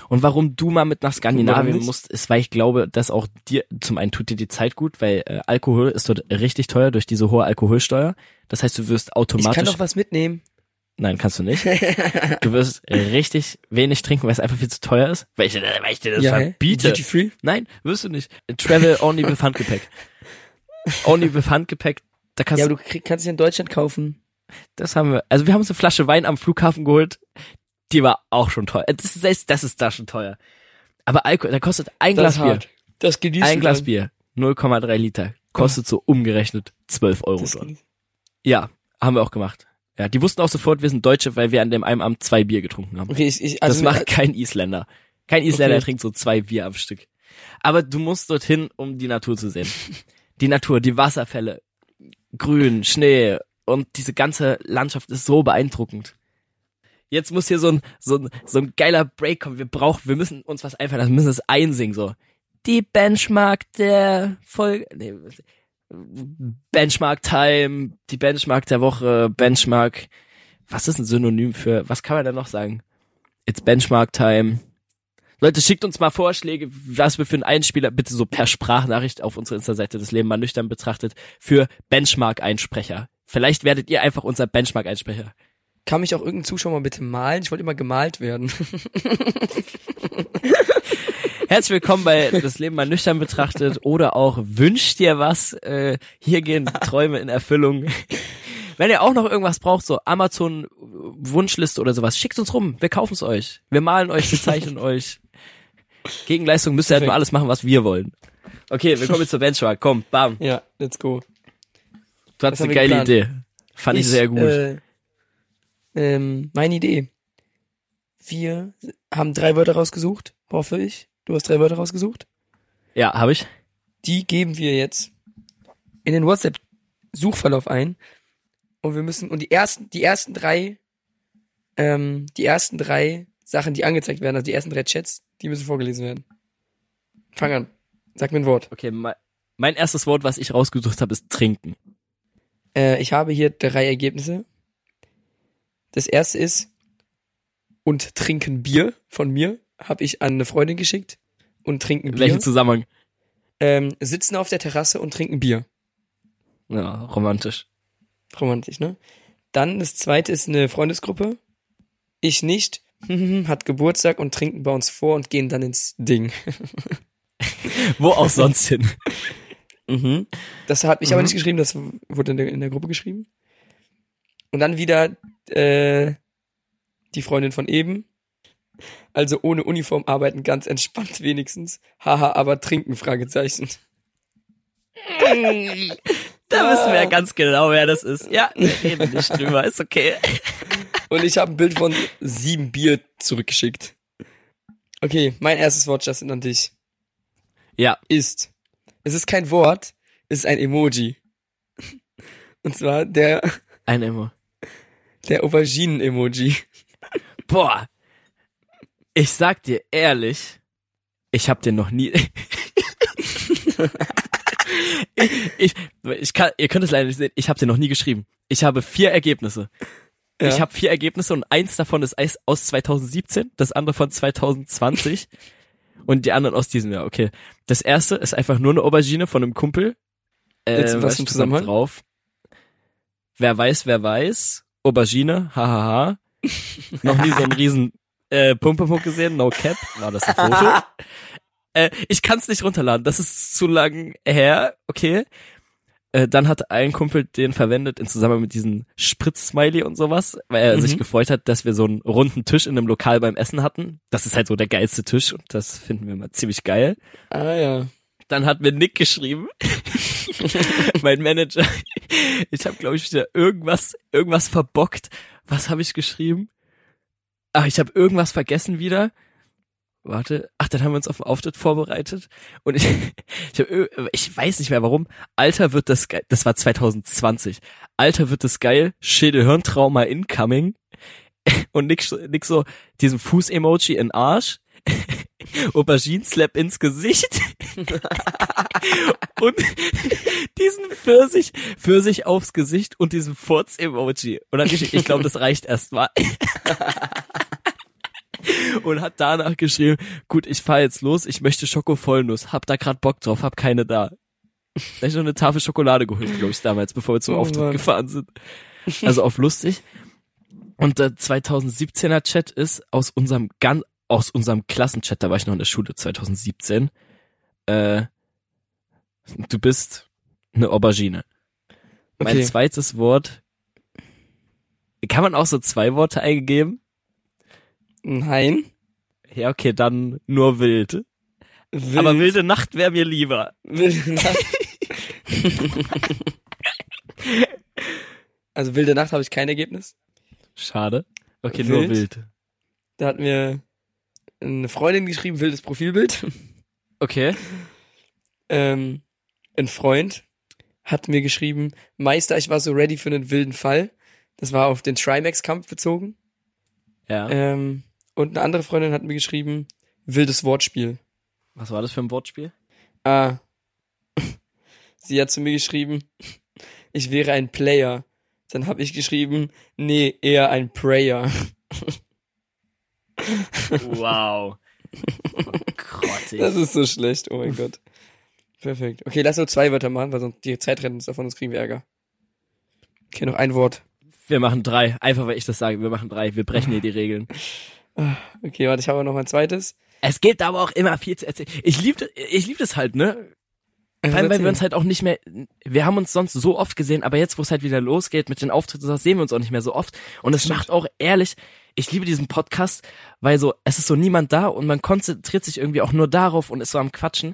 Und warum du mal mit nach Skandinavien musst, ist, weil ich glaube, dass auch dir, zum einen tut dir die Zeit gut, weil äh, Alkohol ist dort richtig teuer durch diese hohe Alkoholsteuer. Das heißt, du wirst Ich automatisch. kann doch was mitnehmen. Nein, kannst du nicht. Du wirst richtig wenig trinken, weil es einfach viel zu teuer ist. Weil ich, weil ich dir das ja, verbiete. Duty free? Nein, wirst du nicht. Travel only with Handgepäck. Only with Handgepäck. Da kannst Ja, du, aber du krieg, kannst es in Deutschland kaufen. das haben wir. Also wir haben uns eine Flasche Wein am Flughafen geholt. Die war auch schon teuer. Das ist, das ist da schon teuer. Aber Alkohol, da kostet ein Das Glas Bier. Das genießt Ein Glas dann. Bier. 0,3 Liter. Kostet so umgerechnet 12 Euro Das dort. Ja, haben wir auch gemacht. Ja, die wussten auch sofort, wir sind Deutsche, weil wir an dem einen Abend zwei Bier getrunken haben. Okay, ich, ich, das also macht kein Isländer. Kein Isländer Okay. trinkt so zwei Bier am Stück. Aber du musst dorthin, um die Natur zu sehen. Die Natur, die Wasserfälle, Grün, Schnee und diese ganze Landschaft ist so beeindruckend. Jetzt muss hier so ein, so ein, so ein geiler Break kommen. Wir brauchen, wir müssen uns was einfallen lassen, wir müssen es einsingen, so. Die Benchmark der Folge, nee, Benchmark Time, die Benchmark der Woche, Benchmark, was ist ein Synonym für, was kann man da noch sagen? It's Benchmark Time. Leute, schickt uns mal Vorschläge, was wir für einen Einspieler, bitte so per Sprachnachricht auf unsere Insta-Seite des Leben mal nüchtern betrachtet, für Benchmark-Einsprecher. Vielleicht werdet ihr einfach unser Benchmark-Einsprecher. Kann mich auch irgendein Zuschauer mal bitte malen? Ich wollte immer gemalt werden. Herzlich willkommen bei Das Leben mal nüchtern betrachtet oder auch Wünscht dir was. Äh, hier gehen Träume in Erfüllung. Wenn ihr auch noch irgendwas braucht, so Amazon Wunschliste oder sowas, schickt uns rum. Wir kaufen es euch. Wir malen euch, wir zeichnen euch. Gegenleistung müsst ihr halt nur alles machen, was wir wollen. Okay, wir kommen jetzt zur Benchmark. Komm, bam. ja, let's go. Du hattest eine geile geplant? Idee. Fand ich, sehr gut. Äh, ähm, meine Idee. Wir haben drei Wörter rausgesucht, hoffe ich. Du hast drei Wörter rausgesucht. ja, habe ich. Die geben wir jetzt in den WhatsApp-Suchverlauf ein. Und wir müssen, und die ersten, die ersten drei, ähm, die ersten drei Sachen, die angezeigt werden, also die ersten drei Chats, die müssen vorgelesen werden. Fang an. Sag mir ein Wort. Okay, mein, mein erstes Wort, was ich rausgesucht habe, ist trinken. Äh, ich habe hier drei Ergebnisse. Das erste ist und trinken Bier von mir, habe ich an eine Freundin geschickt und trinken In Bier. welchem Zusammenhang? Ähm, sitzen auf der Terrasse und trinken Bier. Ja, romantisch. Romantisch, ne? Dann das zweite ist eine Freundesgruppe. Ich nicht. Hat Geburtstag und trinken bei uns vor und gehen dann ins Ding. Wo auch sonst hin. Mhm. Das habe ich aber Mhm. nicht geschrieben, das wurde in der, in der Gruppe geschrieben. Und dann wieder äh, die Freundin von eben. Also ohne Uniform arbeiten, ganz entspannt wenigstens. Haha, aber trinken, Fragezeichen. Da wissen wir ja ganz genau, wer das ist. Ja, wir reden nicht drüber, ist okay. Und ich habe ein Bild von sieben Bier zurückgeschickt. Okay, mein erstes Wort, Justin, an dich. Ja, Ist. Es ist kein Wort, es ist ein Emoji. Und zwar der, ein Immo. der Auberginen-Emoji. Boah. Ich sag dir ehrlich, Ich habe den noch nie. ich, ich, ich kann, ihr könnt es leider nicht sehen. Ich habe den noch nie geschrieben. Ich habe vier Ergebnisse. Ja. Ich habe vier Ergebnisse und eins davon ist aus 2017, das andere von 2020 und die anderen aus diesem Jahr. Okay. Das erste ist einfach nur eine Aubergine von einem Kumpel. Äh, Jetzt, was im Zusammenhang? drauf? Wer weiß, wer weiß. Aubergine, hahaha. Noch nie so einen riesen äh, Pumpepunkt gesehen, no cap. War das ein Foto? äh, ich kann es nicht runterladen, das ist zu lang her, okay. Äh, dann hat ein Kumpel den verwendet in Zusammenhang mit diesem Spritz-Smiley und sowas, weil er Mhm. sich gefreut hat, dass wir so einen runden Tisch in einem Lokal beim Essen hatten. Das ist halt so der geilste Tisch und das finden wir mal ziemlich geil. Ah ja. Dann hat mir Nick geschrieben, mein Manager. Ich habe glaube ich wieder irgendwas irgendwas verbockt. Was habe ich geschrieben? Ach, ich habe irgendwas vergessen wieder. Warte, ach, dann haben wir uns auf den Auftritt vorbereitet und ich ich, hab, ich weiß nicht mehr warum. Alter wird das geil. Das war 2020. Alter wird das geil. Schädel-Hirntrauma incoming. Und so- Nick so diesen Fuß-Emoji in Arsch. Aubergine-Slap ins Gesicht. und diesen Pfirsich, Pfirsich aufs Gesicht und diesen Furz-Emoji. Dann geschrieben, ich glaube, das reicht erstmal. und hat danach geschrieben, gut, ich fahr jetzt los, ich möchte Schokovollnuss, hab da grad Bock drauf, hab keine da. Da ich noch eine Tafel Schokolade geholt, glaube ich, damals, bevor wir zum Oh Auftritt Mann. gefahren sind. Also auf lustig. Und der 2017er Chat ist aus unserem ganz, aus unserem Klassenchat, da war ich noch in der Schule 2017. Äh, du bist eine Aubergine. Mein Okay. zweites Wort. Kann man auch so zwei Worte eingeben? Nein. Ja, okay, dann nur wild. Wild. Aber wilde Nacht wäre mir lieber. Wilde Nacht. also wilde Nacht habe ich kein Ergebnis. Schade. Okay, nur Wild? wild. Da hat mir eine Freundin geschrieben, wildes Profilbild. Okay. ähm, ein Freund hat mir geschrieben, Meister, ich war so ready für einen wilden Fall. Das war auf den Trimax-Kampf bezogen. Ja. Ähm, und eine andere Freundin hat mir geschrieben, wildes Wortspiel. Was war das für ein Wortspiel? Ah. Sie hat zu mir geschrieben, ich wäre ein Player. Dann habe ich geschrieben, nee, eher ein Prayer. Wow. Grottig. Das ist so schlecht, oh mein Gott. Perfekt. Okay, lass nur zwei Wörter machen, weil sonst die Zeit rennt uns davon, sonst kriegen wir Ärger. Okay, noch ein Wort. Wir machen drei. Einfach weil ich das sage. Wir machen drei. Wir brechen hier die Regeln. Okay, warte, ich habe noch ein zweites. Es gibt aber auch immer viel zu erzählen. Ich liebe ich lieb das halt, ne? Vor allem, weil wir uns halt auch nicht mehr, wir haben uns sonst so oft gesehen, aber jetzt, wo es halt wieder losgeht mit den Auftritten, sowas, sehen wir uns auch nicht mehr so oft. Und es macht auch ehrlich, ich liebe diesen Podcast, weil so, es ist so niemand da und man konzentriert sich irgendwie auch nur darauf und ist so am Quatschen.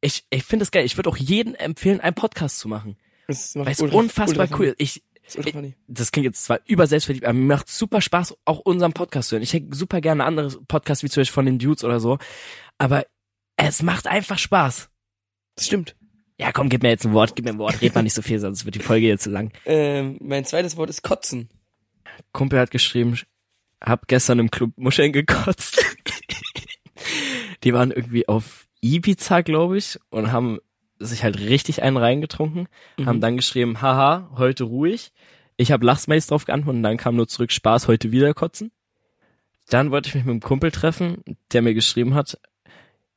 Ich, ich finde es geil. Ich würde auch jedem empfehlen, einen Podcast zu machen. Das macht Weil es ultra- unfassbar ultra cool. Ich, Ist ultra funny. das klingt jetzt zwar über selbstverliebt, aber mir macht super Spaß, auch unseren Podcast zu hören. Ich hätte super gerne andere Podcasts, wie zum Beispiel von den Dudes oder so. Aber es macht einfach Spaß. Das stimmt. Ja, komm, gib mir jetzt ein Wort, gib mir ein Wort, red mal nicht so viel, sonst wird die Folge jetzt zu lang. Ähm, mein zweites Wort ist kotzen. Kumpel hat geschrieben, hab gestern im Club Muscheln gekotzt. die waren irgendwie auf Ibiza, glaube ich, und haben sich halt richtig einen reingetrunken, haben dann geschrieben, haha, heute ruhig. Ich habe Lachsmails drauf geantwortet und dann kam nur zurück, Spaß, heute wieder kotzen. Dann wollte ich mich mit einem Kumpel treffen, der mir geschrieben hat,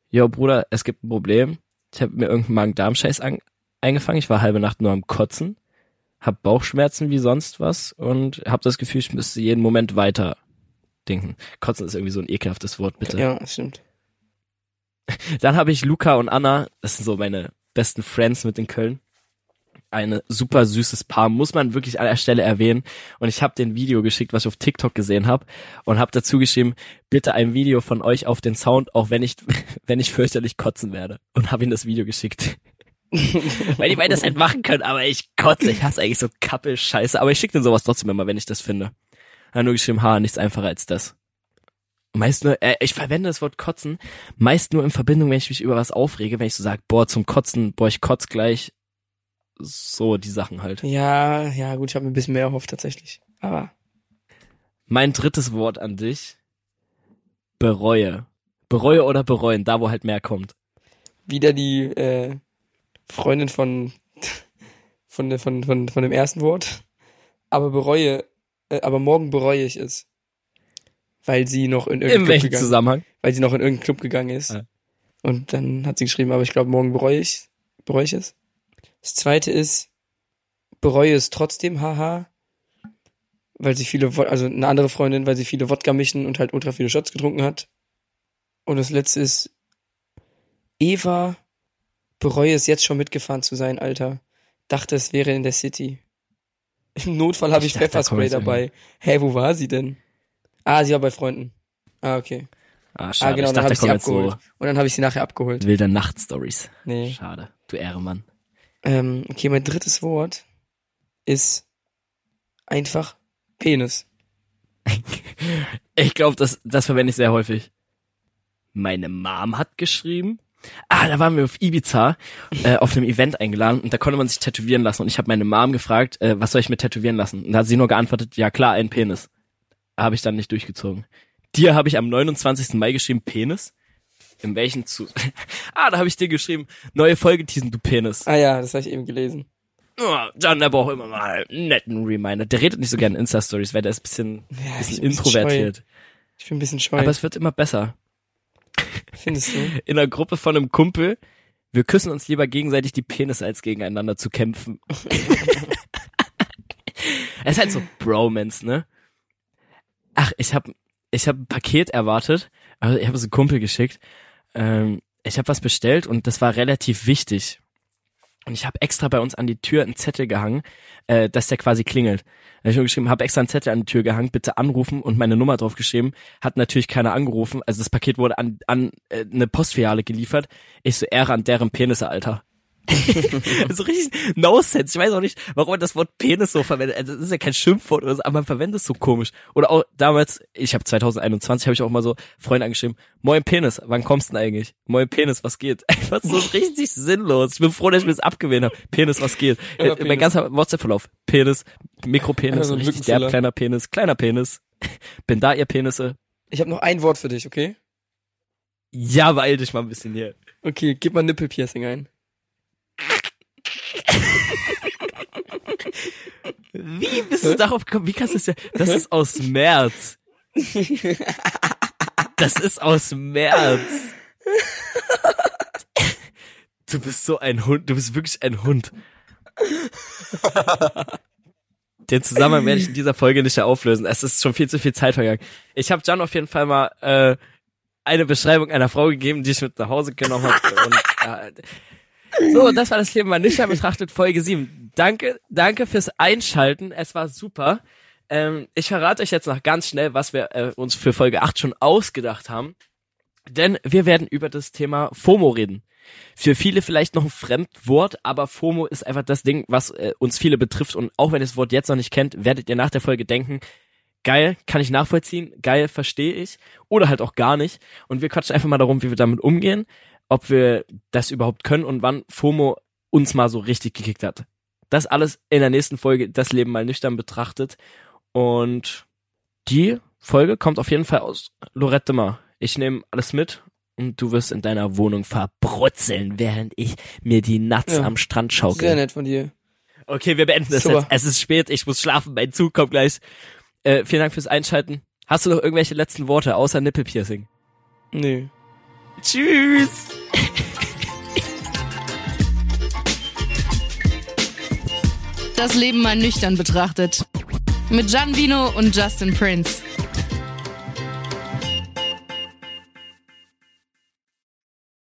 Jo Bruder, es gibt ein Problem. Ich habe mir irgendeinen Magen-Darm-Scheiß an- eingefangen. Ich war halbe Nacht nur am Kotzen, hab Bauchschmerzen wie sonst was und hab das Gefühl, ich müsste jeden Moment weiter denken. Kotzen ist irgendwie so ein ekelhaftes Wort, bitte. Ja, das stimmt. Dann habe ich Luca und Anna, das sind so meine besten Friends mit in Köln. Eine super süßes Paar, muss man wirklich an der Stelle erwähnen. Und ich habe den Video geschickt, was ich auf TikTok gesehen habe, und habe dazu geschrieben, bitte ein Video von euch auf den Sound, auch wenn ich, wenn ich fürchterlich kotzen werde. Und habe ihm das Video geschickt. Weil die beiden das halt machen können, aber ich kotze. Ich hasse eigentlich so Kappelscheiße. Aber ich schicke denen sowas trotzdem immer, wenn ich das finde. Hat nur geschrieben, ha, nichts einfacher als das. Meist nur, äh, ich verwende das Wort kotzen, meist nur in Verbindung, wenn ich mich über was aufrege, wenn ich so sage, boah, zum Kotzen, boah, ich kotz gleich. So, die Sachen halt. Ja, ja, gut, ich habe mir ein bisschen mehr erhofft tatsächlich. Aber Mein drittes Wort an dich. Bereue. Bereue oder bereuen, da wo halt mehr kommt. Wieder die äh, Freundin von, von, von, von, von dem ersten Wort. Aber bereue, äh, aber morgen bereue ich es. Weil sie noch in irgendeinen In Club gegangen Zusammenhang? weil sie noch in irgendeinen Club gegangen ist. Ja. Und dann hat sie geschrieben, aber ich glaube, morgen bereue ich, bereue ich es. Das zweite ist, bereue es trotzdem, haha. Weil sie viele, also eine andere Freundin, weil sie viele Wodka mischen und halt ultra viele Shots getrunken hat. Und das letzte ist, Eva, bereue es jetzt schon mitgefahren zu sein, Alter. Dachte, es wäre in der City. Im Notfall habe Ich ich, da Pfefferspray dabei. Hä, wo war sie denn? Ah, sie war bei Freunden. Ah, okay. Ah, Ah, schade. genau, ich dann dachte, habe da ich sie jetzt so abgeholt. Und dann habe ich sie nachher abgeholt. wilde Nachtstories. Nee. Schade. Du Ehremann. Ähm, okay, mein drittes Wort ist einfach Penis. Ich glaube, das, das verwende ich sehr häufig. Meine Mom hat geschrieben. Ah, da waren wir auf Ibiza äh, auf einem Event eingeladen und da konnte man sich tätowieren lassen und ich habe meine Mom gefragt, äh, was soll ich mir tätowieren lassen? Und da hat sie nur geantwortet, ja klar, ein Penis. Habe ich dann nicht durchgezogen. Dir habe ich am 29. Mai geschrieben, Penis. In welchen zu... ah, da habe ich dir geschrieben, neue Folge teasen, du Penis. Ah ja, das habe ich eben gelesen. Oh, John, der braucht immer mal einen netten Reminder. Der redet nicht so gerne in Insta-Stories, weil der ist ein bisschen, Ja, bisschen introvertiert. Ich bin ein bisschen scheu. Aber es wird immer besser. Findest du? in einer Gruppe von einem Kumpel, wir küssen uns lieber gegenseitig die Penisse, als gegeneinander zu kämpfen. Es ist halt so Bromance, ne? Ach, ich hab, ich hab ein Paket erwartet, also ich habe es einem Kumpel geschickt. Ähm, ich habe was bestellt und das war relativ wichtig. Und ich habe extra bei uns an die Tür einen Zettel gehangen, äh, dass der quasi klingelt. Da hab ich geschrieben, habe extra einen Zettel an die Tür gehangen, bitte anrufen und meine Nummer drauf geschrieben. Hat natürlich keiner angerufen. Also das Paket wurde an, an äh, eine Postfiliale geliefert. Ich so Ehre an deren Penisse, Alter. so richtig no sense. Ich weiß auch nicht, warum man das Wort Penis so verwendet. Also das ist ja kein Schimpfwort oder so, aber man verwendet es so komisch. Oder auch damals, ich habe 2021 habe ich auch mal so Freunde angeschrieben, Moin Penis, wann kommst du denn eigentlich? Moin Penis, was geht? Einfach so richtig sinnlos. Ich bin froh, dass ich mir das abgewählt habe. Penis, was geht? Ja, Äh, Penis. Mein ganzer WhatsApp-Verlauf. Penis, Mikropenis, Also richtig derb, kleiner Penis, kleiner Penis. Bin da, ihr Penisse. Ich habe noch ein Wort für dich, okay? Ja, beeil dich mal ein bisschen hier. Okay, gib mal Nippelpiercing ein. Wie bist du darauf gekommen? Wie kannst du das ja? Das ist aus März. Das ist aus März. Du bist so ein Hund. Du bist wirklich ein Hund. Den Zusammenhang werde ich in dieser Folge nicht auflösen. Es ist schon viel zu viel Zeit vergangen. Ich habe John auf jeden Fall mal äh, eine Beschreibung einer Frau gegeben, die ich mit nach Hause genommen habe. Und, äh, so, das war das Leben mal nicht mehr betrachtet, Folge 7. Danke, danke fürs Einschalten. Es war super. Ähm, ich verrate euch jetzt noch ganz schnell, was wir äh, uns für Folge 8 schon ausgedacht haben. Denn wir werden über das Thema FOMO reden. Für viele vielleicht noch ein Fremdwort, aber FOMO ist einfach das Ding, was äh, uns viele betrifft. Und auch wenn ihr das Wort jetzt noch nicht kennt, werdet ihr nach der Folge denken, geil, kann ich nachvollziehen, geil, verstehe ich. Oder halt auch gar nicht. Und wir quatschen einfach mal darum, wie wir damit umgehen, ob wir das überhaupt können und wann FOMO uns mal so richtig gekickt hat. Das alles in der nächsten Folge, das Leben mal nüchtern betrachtet. Und die Folge kommt auf jeden Fall aus Lorette Mar. Ich nehme alles mit und du wirst in deiner Wohnung verbrutzeln, während ich mir die Nuts Ja. am Strand Sehr schaukel. nett von dir. Okay, wir beenden das Super. jetzt. Es ist spät, ich muss schlafen, mein Zug kommt gleich. Äh, vielen Dank fürs Einschalten. Hast du noch irgendwelche letzten Worte außer Nippelpiercing? Nö. Tschüss! Das Leben mal nüchtern betrachtet. Mit Gian Vino und Justin Prince.